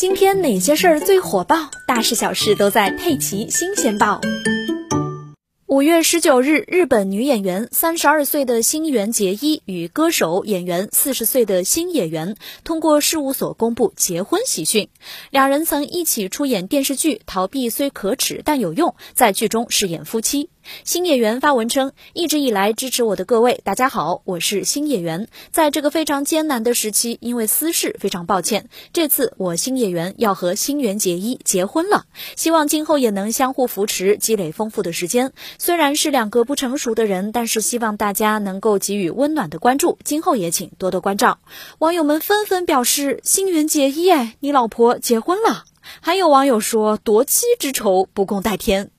今天哪些事儿最火爆？大事小事都在《佩奇新鲜报》。五月十九日，日本女演员三十二岁的新垣结衣与歌手演员四十岁的新野原通过事务所公布结婚喜讯。两人曾一起出演电视剧《逃避虽可耻但有用》，在剧中饰演夫妻。新演员发文称：“一直以来支持我的各位，大家好，我是新演员。在这个非常艰难的时期，因为私事非常抱歉。这次我新演员要和新垣结衣结婚了，希望今后也能相互扶持，积累丰富的时间。虽然是两个不成熟的人，但是希望大家能够给予温暖的关注，今后也请多多关照。”网友们纷纷表示：“新垣结衣，哎，你老婆结婚了。”还有网友说：“夺妻之仇不共戴天。”